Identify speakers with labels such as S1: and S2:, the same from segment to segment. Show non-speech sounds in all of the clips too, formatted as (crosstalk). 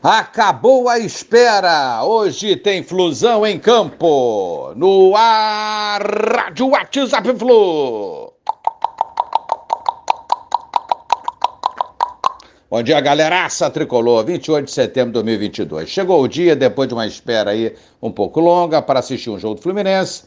S1: Acabou a espera! Hoje tem Flusão em campo! No ar, Rádio WhatsApp Flu! Bom dia, galeraça tricolor, 28 de setembro de 2022. Chegou o dia, depois de uma espera aí um pouco longa, para assistir um jogo do Fluminense.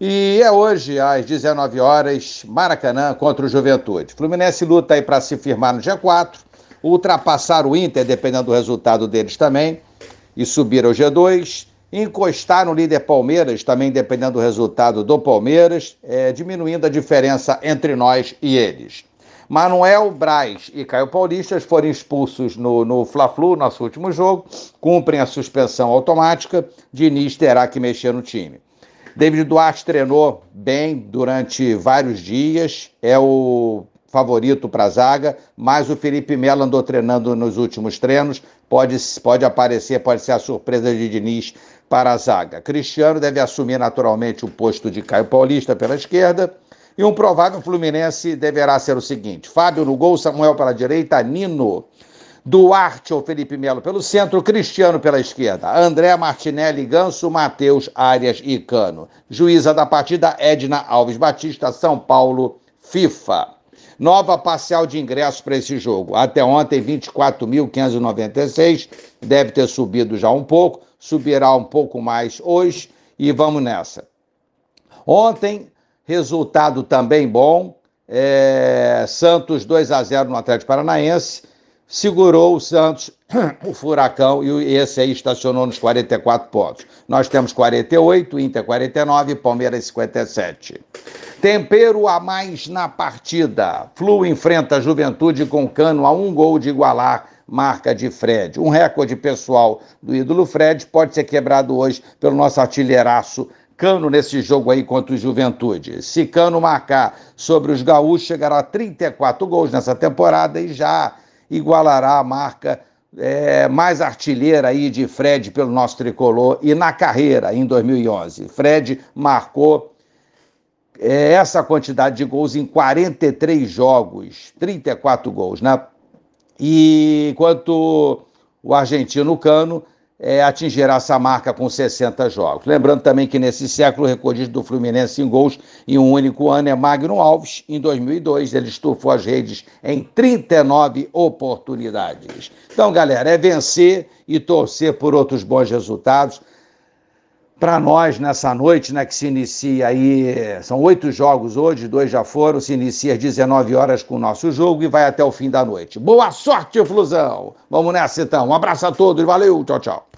S1: E é hoje, às 19 horas, Maracanã contra o Juventude. Fluminense luta aí para se firmar no G4 ultrapassar o Inter, dependendo do resultado deles também, e subir ao G2, encostar no líder Palmeiras, também dependendo do resultado do Palmeiras, é, diminuindo a diferença entre nós e eles. Manuel Braz e Caio Paulistas foram expulsos no, no Fla-Flu, nosso último jogo, cumprem a suspensão automática, Diniz terá que mexer no time. David Duarte treinou bem durante vários dias, é o favorito para a zaga, mas o Felipe Melo andou treinando nos últimos treinos, pode, pode aparecer, pode ser a surpresa de Diniz para a zaga. Cristiano deve assumir naturalmente o posto de Caio Paulista pela esquerda. E um provável Fluminense deverá ser o seguinte: Fábio no gol, Samuel pela direita, Nino. Duarte ou Felipe Melo pelo centro, Cristiano pela esquerda, André Martinelli, Ganso, Matheus, Arias e Cano. Juíza da partida, Edna Alves Batista, São Paulo, FIFA. Nova parcial de ingressos para esse jogo. Até ontem, 24.596. Deve ter subido já um pouco, subirá um pouco mais hoje e vamos nessa. Ontem, resultado também bom. É, Santos 2 a 0 no Atlético Paranaense. Segurou o Santos, (coughs) o Furacão, e esse aí estacionou nos 44 pontos. Nós temos 48, Inter 49, Palmeiras 57. Tempero a mais na partida. Flu enfrenta a Juventude com cano a um gol de igualar marca de Fred. Um recorde pessoal do ídolo Fred pode ser quebrado hoje pelo nosso artilheiraço Cano nesse jogo aí contra o Juventude. Se Cano marcar sobre os gaúchos, chegará a 34 gols nessa temporada e já igualará a marca é, mais artilheira aí de Fred pelo nosso tricolor e na carreira em 2011. Fred marcou é essa quantidade de gols em 43 jogos, 34 gols, né? E enquanto o argentino Cano é, atingirá essa marca com 60 jogos. Lembrando também que nesse século o recordista do Fluminense em gols em um único ano é Magno Alves. Em 2002 ele estufou as redes em 39 oportunidades. Então, galera, é vencer e torcer por outros bons resultados para nós nessa noite, né, que se inicia aí, são oito jogos hoje, dois já foram, se inicia às 19 horas com o nosso jogo e vai até o fim da noite. Boa sorte, Flusão! Vamos nessa então, um abraço a todos, valeu, tchau, tchau.